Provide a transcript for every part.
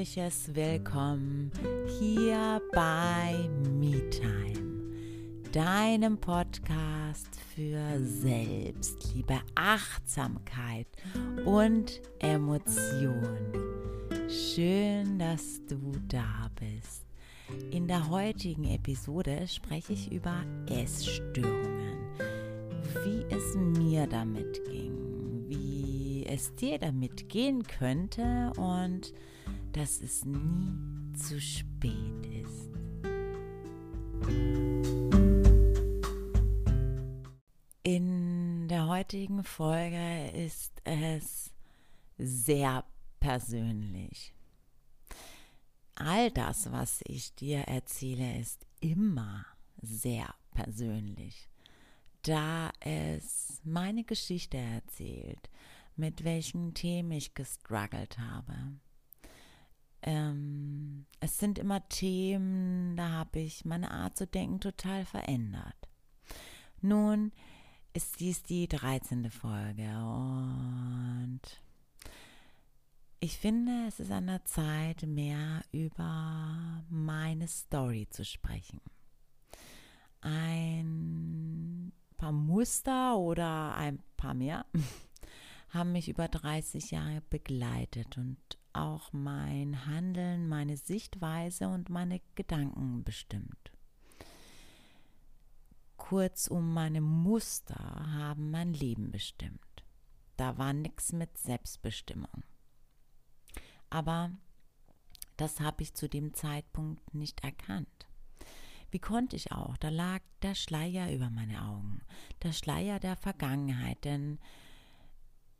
herzliches Willkommen hier bei MeTime, deinem Podcast für Selbstliebe, Achtsamkeit und Emotion. Schön, dass du da bist. In der heutigen Episode spreche ich über Essstörungen, wie es mir damit ging, wie es dir damit gehen könnte und dass es nie zu spät ist. In der heutigen Folge ist es sehr persönlich. All das, was ich dir erzähle, ist immer sehr persönlich, da es meine Geschichte erzählt, mit welchen Themen ich gestruggelt habe. Ähm, es sind immer Themen, da habe ich meine Art zu denken total verändert. Nun ist dies die 13. Folge und ich finde, es ist an der Zeit, mehr über meine Story zu sprechen. Ein paar Muster oder ein paar mehr haben mich über 30 Jahre begleitet und auch mein Handeln, meine Sichtweise und meine Gedanken bestimmt. Kurzum, meine Muster haben mein Leben bestimmt. Da war nichts mit Selbstbestimmung. Aber das habe ich zu dem Zeitpunkt nicht erkannt. Wie konnte ich auch? Da lag der Schleier über meine Augen, der Schleier der Vergangenheit, denn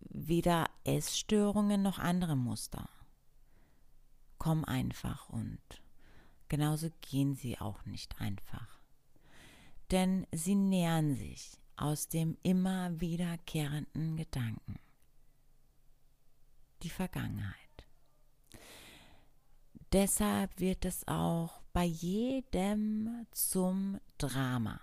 weder Essstörungen noch andere Muster kommen einfach und genauso gehen sie auch nicht einfach. Denn sie nähern sich aus dem immer wiederkehrenden Gedanken. Die Vergangenheit. Deshalb wird es auch bei jedem zum Drama,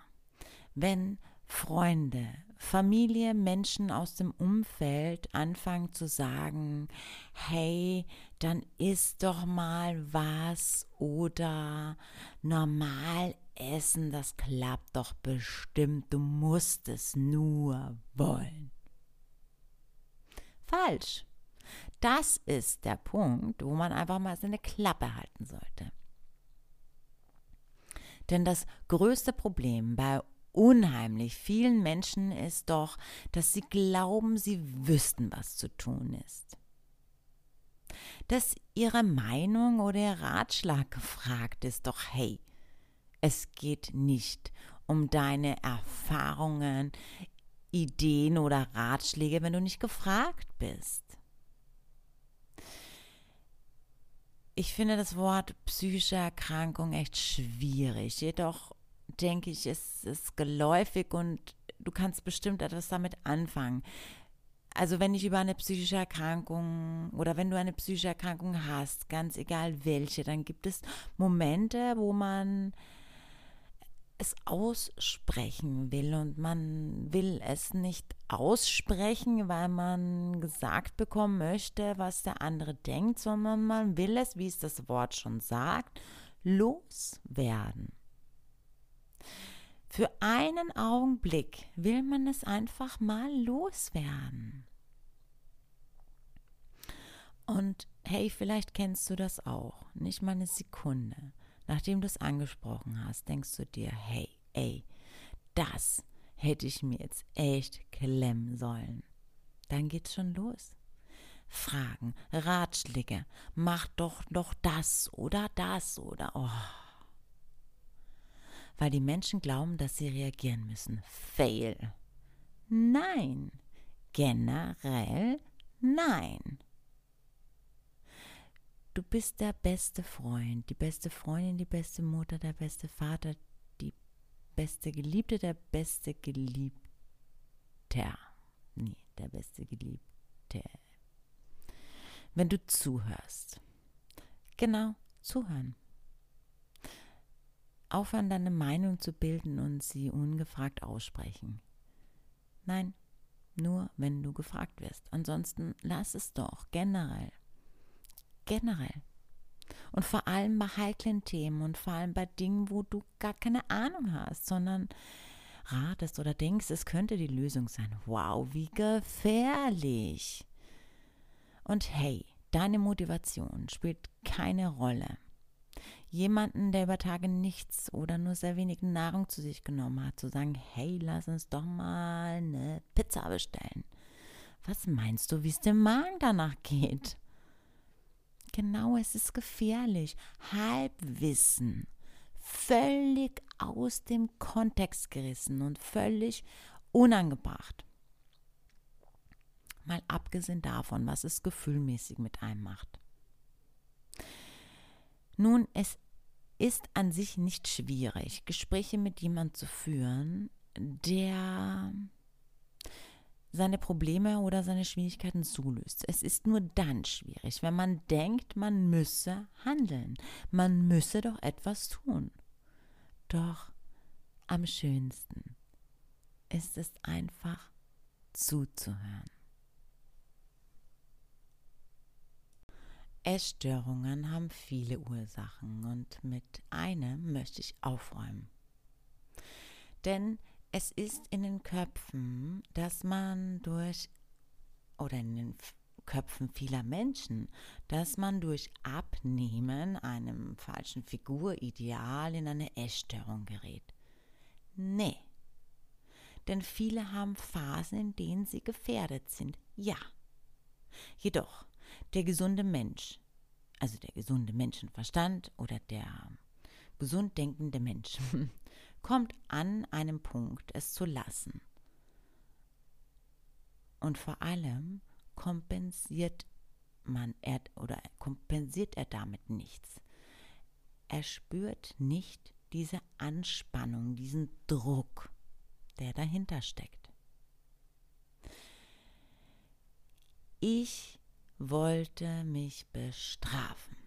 wenn Freunde, Familie, Menschen aus dem Umfeld anfangen zu sagen, hey, dann isst doch mal was oder normal essen, das klappt doch bestimmt, du musst es nur wollen. Falsch. Das ist der Punkt, wo man einfach mal seine Klappe halten sollte. Denn das größte Problem bei unheimlich vielen Menschen ist doch, dass sie glauben, sie wüssten, was zu tun ist. Dass ihre Meinung oder ihr Ratschlag gefragt ist, doch hey, es geht nicht um deine Erfahrungen, Ideen oder Ratschläge, wenn du nicht gefragt bist. Ich finde das Wort psychische Erkrankung echt schwierig. Jedoch denke ich, es ist geläufig und du kannst bestimmt etwas damit anfangen. Also wenn ich über eine psychische Erkrankung oder wenn du eine psychische Erkrankung hast, ganz egal welche, dann gibt es Momente, wo man es aussprechen will und man will es nicht aussprechen, weil man gesagt bekommen möchte, was der andere denkt, sondern man will es, wie es das Wort schon sagt, loswerden. Für einen Augenblick will man es einfach mal loswerden. Und hey, vielleicht kennst du das auch, nicht mal eine Sekunde nachdem du es angesprochen hast, denkst du dir, hey, ey, das hätte ich mir jetzt echt klemmen sollen. Dann geht's schon los. Fragen, Ratschläge, mach doch doch das oder das oder oh. Weil die Menschen glauben, dass sie reagieren müssen. Fail. Nein. Generell nein. Du bist der beste Freund, die beste Freundin, die beste Mutter, der beste Vater, die beste Geliebte, der beste Geliebter. Nee, der beste Geliebte. Wenn du zuhörst. Genau, zuhören. Aufhören, deine Meinung zu bilden und sie ungefragt aussprechen. Nein, nur wenn du gefragt wirst. Ansonsten lass es doch generell generell. Und vor allem bei heiklen Themen und vor allem bei Dingen, wo du gar keine Ahnung hast, sondern ratest oder denkst, es könnte die Lösung sein. Wow, wie gefährlich. Und hey, deine Motivation spielt keine Rolle. Jemanden, der über Tage nichts oder nur sehr wenig Nahrung zu sich genommen hat, zu sagen, hey, lass uns doch mal eine Pizza bestellen. Was meinst du, wie es dem Magen danach geht? Genau, es ist gefährlich. Halbwissen. Völlig aus dem Kontext gerissen und völlig unangebracht. Mal abgesehen davon, was es gefühlmäßig mit einem macht. Nun, es ist an sich nicht schwierig, Gespräche mit jemandem zu führen, der seine Probleme oder seine Schwierigkeiten zulöst. Es ist nur dann schwierig, wenn man denkt, man müsse handeln. Man müsse doch etwas tun. Doch am schönsten ist es einfach zuzuhören. Essstörungen haben viele Ursachen und mit einem möchte ich aufräumen. Denn es ist in den Köpfen, dass man durch, oder in den Köpfen vieler Menschen, dass man durch Abnehmen einem falschen Figurideal in eine Essstörung gerät. Nee. Denn viele haben Phasen, in denen sie gefährdet sind. Ja. Jedoch, der gesunde Mensch, also der gesunde Menschenverstand oder der gesund denkende Mensch, kommt an einem Punkt, es zu lassen. Und vor allem kompensiert man er, oder kompensiert er damit nichts. Er spürt nicht diese Anspannung, diesen Druck, der dahinter steckt. Ich wollte mich bestrafen.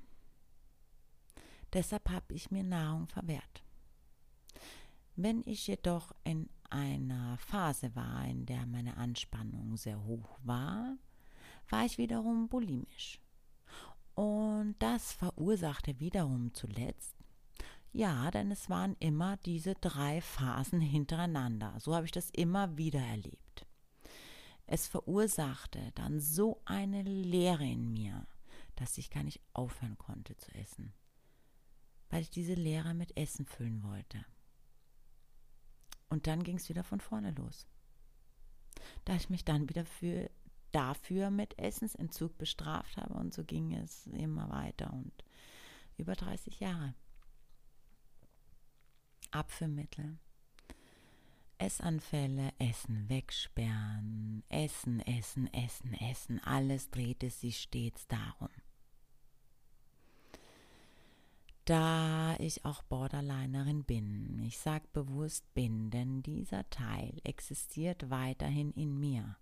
Deshalb habe ich mir Nahrung verwehrt. Wenn ich jedoch in einer Phase war, in der meine Anspannung sehr hoch war, war ich wiederum bulimisch. Und das verursachte wiederum zuletzt, ja, denn es waren immer diese drei Phasen hintereinander. So habe ich das immer wieder erlebt. Es verursachte dann so eine Leere in mir, dass ich gar nicht aufhören konnte zu essen, weil ich diese Leere mit Essen füllen wollte. Und dann ging es wieder von vorne los. Da ich mich dann wieder für, dafür mit Essensentzug bestraft habe und so ging es immer weiter und über 30 Jahre. Abführmittel Essanfälle, Essen wegsperren, Essen, Essen, Essen, Essen, alles drehte sich stets darum. Da ich auch Borderlinerin bin, ich sage bewusst bin, denn dieser Teil existiert weiterhin in mir.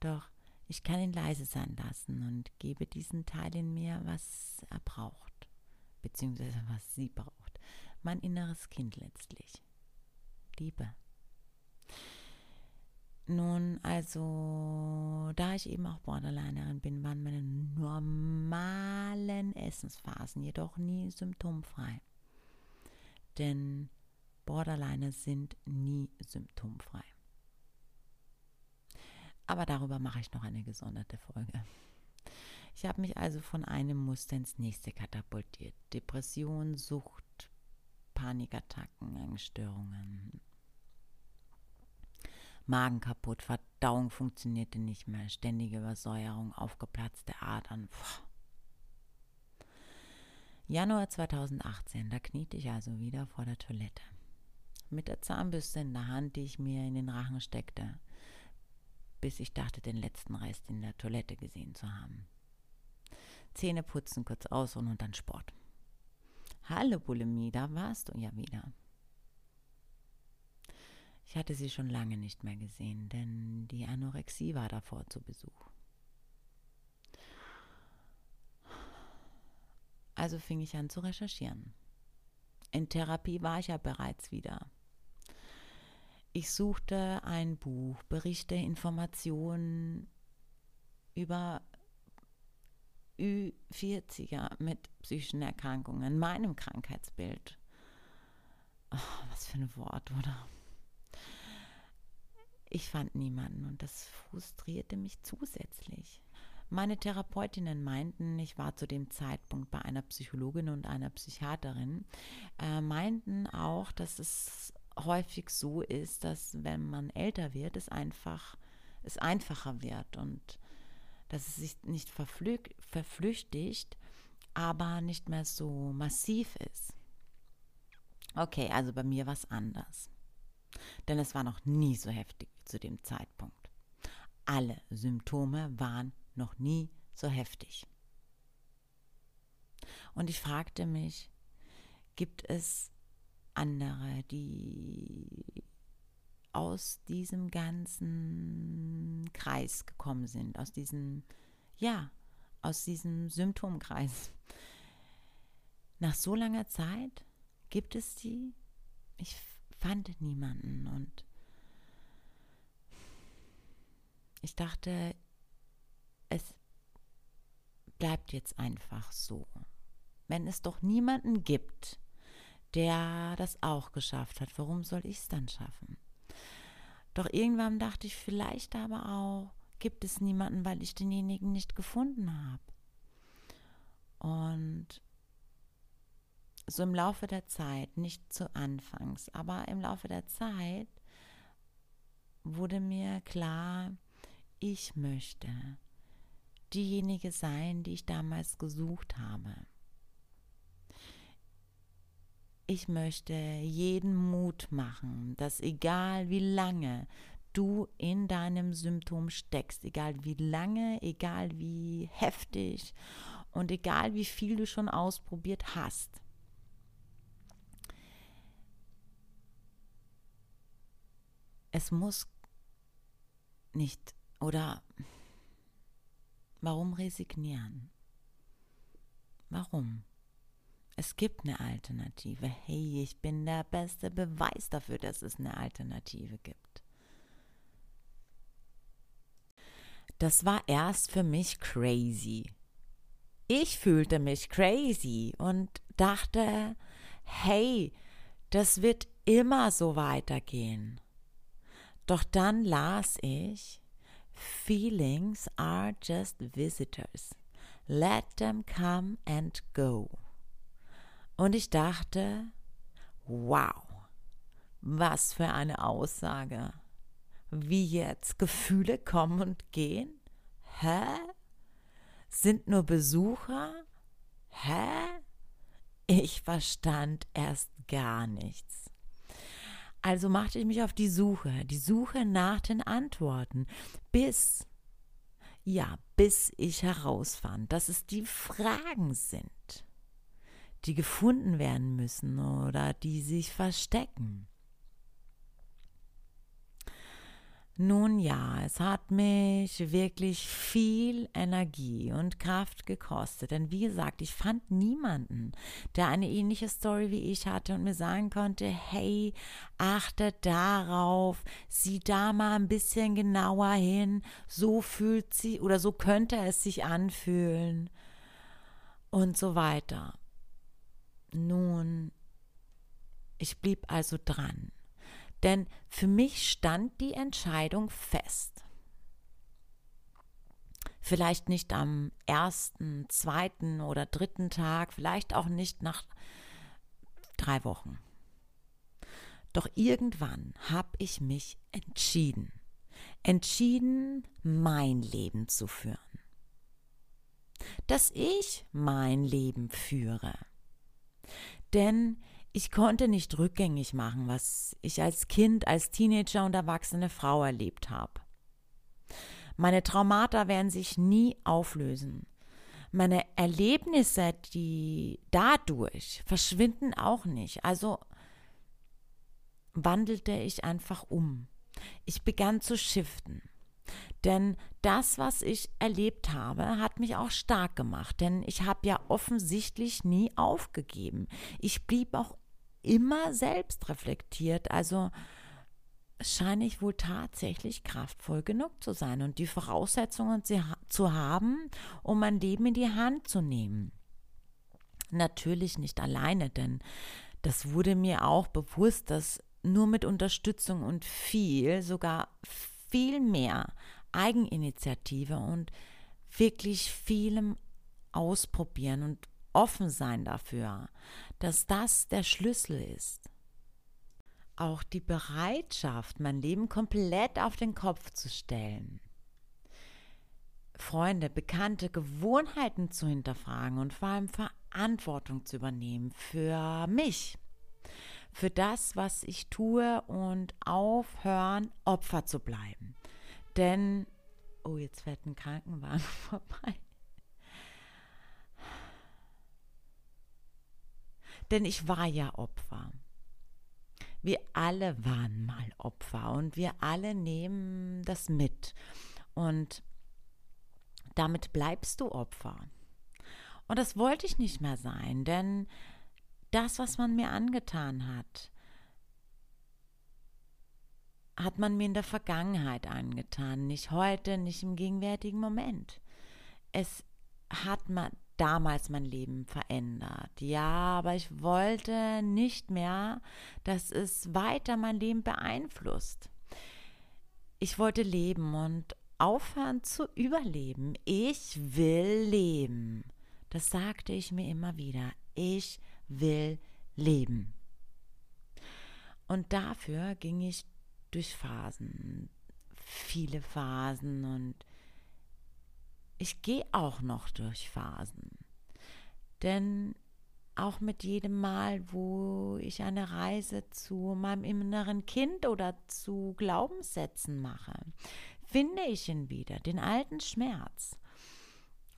Doch ich kann ihn leise sein lassen und gebe diesen Teil in mir, was er braucht, beziehungsweise was sie braucht. Mein inneres Kind letztlich. Liebe. Nun, also, da ich eben auch Borderlinerin bin, waren meine normalen Essensphasen jedoch nie symptomfrei. Denn Borderliner sind nie symptomfrei. Aber darüber mache ich noch eine gesonderte Folge. Ich habe mich also von einem Muster ins nächste katapultiert. Depression, Sucht, Panikattacken, Angststörungen, Magen kaputt, Verdauung funktionierte nicht mehr, ständige Übersäuerung, aufgeplatzte Adern. Puh. Januar 2018, da kniete ich also wieder vor der Toilette. Mit der Zahnbürste in der Hand, die ich mir in den Rachen steckte, bis ich dachte, den letzten Rest in der Toilette gesehen zu haben. Zähne putzen, kurz ausruhen und dann Sport. Hallo Bulimie, da warst du ja wieder. Ich hatte sie schon lange nicht mehr gesehen, denn die Anorexie war davor zu Besuch. Also fing ich an zu recherchieren. In Therapie war ich ja bereits wieder. Ich suchte ein Buch, Berichte, Informationen über Ü40er mit psychischen Erkrankungen, meinem Krankheitsbild. Oh, was für ein Wort, oder? Ich fand niemanden und das frustrierte mich zusätzlich. Meine Therapeutinnen meinten, ich war zu dem Zeitpunkt bei einer Psychologin und einer Psychiaterin, äh, meinten auch, dass es häufig so ist, dass wenn man älter wird, es einfach es einfacher wird und dass es sich nicht verflüchtigt, aber nicht mehr so massiv ist. Okay, also bei mir war es anders. Denn es war noch nie so heftig zu dem Zeitpunkt. Alle Symptome waren noch nie so heftig. Und ich fragte mich, gibt es andere, die aus diesem ganzen Kreis gekommen sind, aus diesem, ja, aus diesem Symptomkreis. Nach so langer Zeit gibt es die? Ich fand niemanden und ich dachte, es bleibt jetzt einfach so. Wenn es doch niemanden gibt, der das auch geschafft hat, warum soll ich es dann schaffen? Doch irgendwann dachte ich vielleicht aber auch, gibt es niemanden, weil ich denjenigen nicht gefunden habe. Und so im Laufe der Zeit, nicht zu Anfangs, aber im Laufe der Zeit wurde mir klar, ich möchte diejenige sein, die ich damals gesucht habe. Ich möchte jeden Mut machen, dass egal wie lange du in deinem Symptom steckst, egal wie lange, egal wie heftig und egal wie viel du schon ausprobiert hast, es muss nicht oder warum resignieren? Warum? Es gibt eine Alternative. Hey, ich bin der beste Beweis dafür, dass es eine Alternative gibt. Das war erst für mich crazy. Ich fühlte mich crazy und dachte, hey, das wird immer so weitergehen. Doch dann las ich, Feelings are just visitors. Let them come and go. Und ich dachte, wow, was für eine Aussage. Wie jetzt Gefühle kommen und gehen? Hä? Sind nur Besucher? Hä? Ich verstand erst gar nichts. Also machte ich mich auf die Suche, die Suche nach den Antworten, bis, ja, bis ich herausfand, dass es die Fragen sind die gefunden werden müssen oder die sich verstecken. Nun ja, es hat mich wirklich viel Energie und Kraft gekostet. Denn wie gesagt, ich fand niemanden, der eine ähnliche Story wie ich hatte und mir sagen konnte, hey, achte darauf, sieh da mal ein bisschen genauer hin, so fühlt sie oder so könnte es sich anfühlen und so weiter. Nun, ich blieb also dran, denn für mich stand die Entscheidung fest. Vielleicht nicht am ersten, zweiten oder dritten Tag, vielleicht auch nicht nach drei Wochen. Doch irgendwann habe ich mich entschieden, entschieden, mein Leben zu führen. Dass ich mein Leben führe denn ich konnte nicht rückgängig machen, was ich als Kind, als Teenager und erwachsene Frau erlebt habe. Meine Traumata werden sich nie auflösen. Meine Erlebnisse, die dadurch verschwinden auch nicht. Also wandelte ich einfach um. Ich begann zu shiften. Denn das, was ich erlebt habe, hat mich auch stark gemacht. Denn ich habe ja offensichtlich nie aufgegeben. Ich blieb auch immer selbst reflektiert. Also scheine ich wohl tatsächlich kraftvoll genug zu sein und die Voraussetzungen zu haben, um mein Leben in die Hand zu nehmen. Natürlich nicht alleine, denn das wurde mir auch bewusst, dass nur mit Unterstützung und viel, sogar viel mehr Eigeninitiative und wirklich vielem ausprobieren und offen sein dafür, dass das der Schlüssel ist. Auch die Bereitschaft, mein Leben komplett auf den Kopf zu stellen. Freunde, Bekannte, Gewohnheiten zu hinterfragen und vor allem Verantwortung zu übernehmen für mich, für das, was ich tue und aufhören, Opfer zu bleiben. Denn, oh, jetzt fährt ein Krankenwagen vorbei. Denn ich war ja Opfer. Wir alle waren mal Opfer und wir alle nehmen das mit. Und damit bleibst du Opfer. Und das wollte ich nicht mehr sein, denn das, was man mir angetan hat, hat man mir in der Vergangenheit angetan, nicht heute, nicht im gegenwärtigen Moment. Es hat man damals mein Leben verändert. Ja, aber ich wollte nicht mehr, dass es weiter mein Leben beeinflusst. Ich wollte leben und aufhören zu überleben. Ich will leben. Das sagte ich mir immer wieder. Ich will leben. Und dafür ging ich durch Phasen, viele Phasen und ich gehe auch noch durch Phasen. Denn auch mit jedem Mal, wo ich eine Reise zu meinem inneren Kind oder zu Glaubenssätzen mache, finde ich ihn wieder, den alten Schmerz.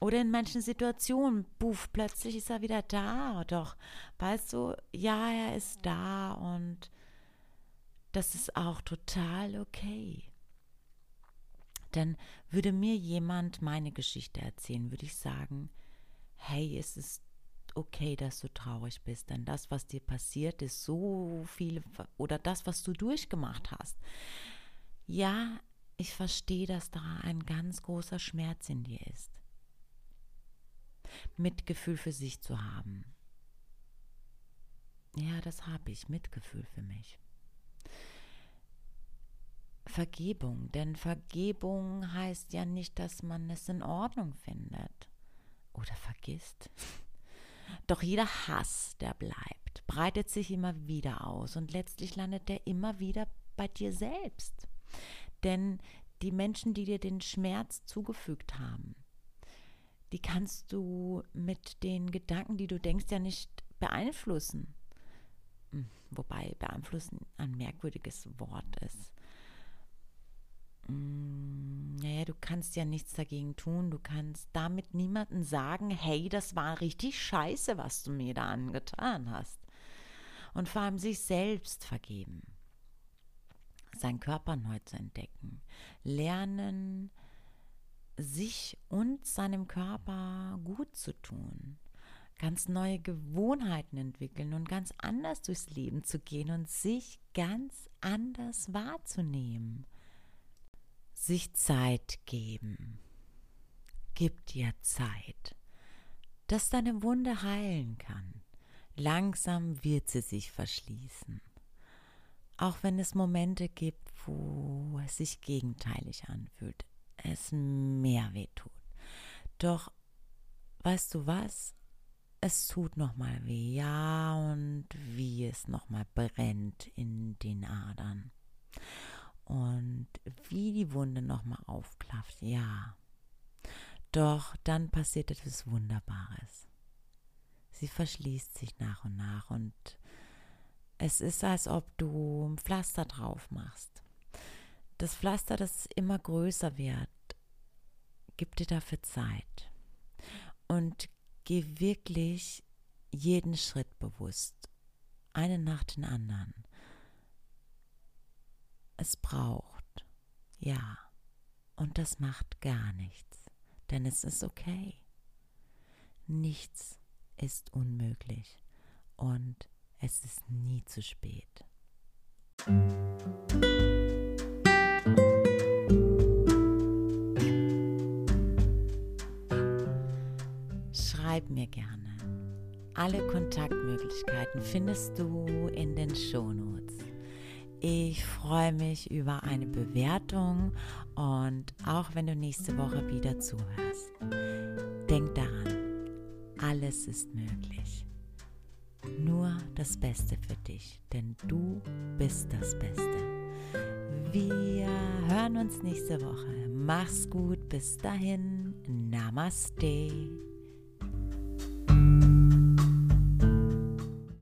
Oder in manchen Situationen, buff, plötzlich ist er wieder da. Doch, weißt du, ja, er ist da und das ist auch total okay. Denn würde mir jemand meine Geschichte erzählen, würde ich sagen, hey, es ist okay, dass du traurig bist, denn das, was dir passiert ist, so viel oder das, was du durchgemacht hast. Ja, ich verstehe, dass da ein ganz großer Schmerz in dir ist. Mitgefühl für sich zu haben. Ja, das habe ich, Mitgefühl für mich. Vergebung, denn Vergebung heißt ja nicht, dass man es in Ordnung findet oder vergisst. Doch jeder Hass, der bleibt, breitet sich immer wieder aus und letztlich landet er immer wieder bei dir selbst. Denn die Menschen, die dir den Schmerz zugefügt haben, die kannst du mit den Gedanken, die du denkst, ja nicht beeinflussen. Hm, wobei beeinflussen ein merkwürdiges Wort ist. Hm, naja, du kannst ja nichts dagegen tun. Du kannst damit niemandem sagen, hey, das war richtig scheiße, was du mir da angetan hast. Und vor allem sich selbst vergeben. Seinen Körper neu zu entdecken. Lernen, sich und seinem Körper gut zu tun. Ganz neue Gewohnheiten entwickeln und ganz anders durchs Leben zu gehen und sich ganz anders wahrzunehmen. Sich Zeit geben. Gib dir Zeit, dass deine Wunde heilen kann. Langsam wird sie sich verschließen. Auch wenn es Momente gibt, wo es sich gegenteilig anfühlt es mehr weh tut. Doch weißt du was? Es tut nochmal weh, ja, und wie es nochmal brennt in den Adern. Und wie die Wunde nochmal aufklafft, ja. Doch dann passiert etwas Wunderbares. Sie verschließt sich nach und nach und es ist, als ob du ein Pflaster drauf machst das Pflaster, das immer größer wird, gib dir dafür Zeit und geh wirklich jeden Schritt bewusst, einen nach den anderen es braucht. Ja, und das macht gar nichts, denn es ist okay. Nichts ist unmöglich und es ist nie zu spät. Schreib mir gerne. Alle Kontaktmöglichkeiten findest du in den Shownotes. Ich freue mich über eine Bewertung und auch wenn du nächste Woche wieder zuhörst. Denk daran, alles ist möglich. Nur das Beste für dich, denn du bist das Beste. Wir hören uns nächste Woche. Mach's gut, bis dahin. Namaste.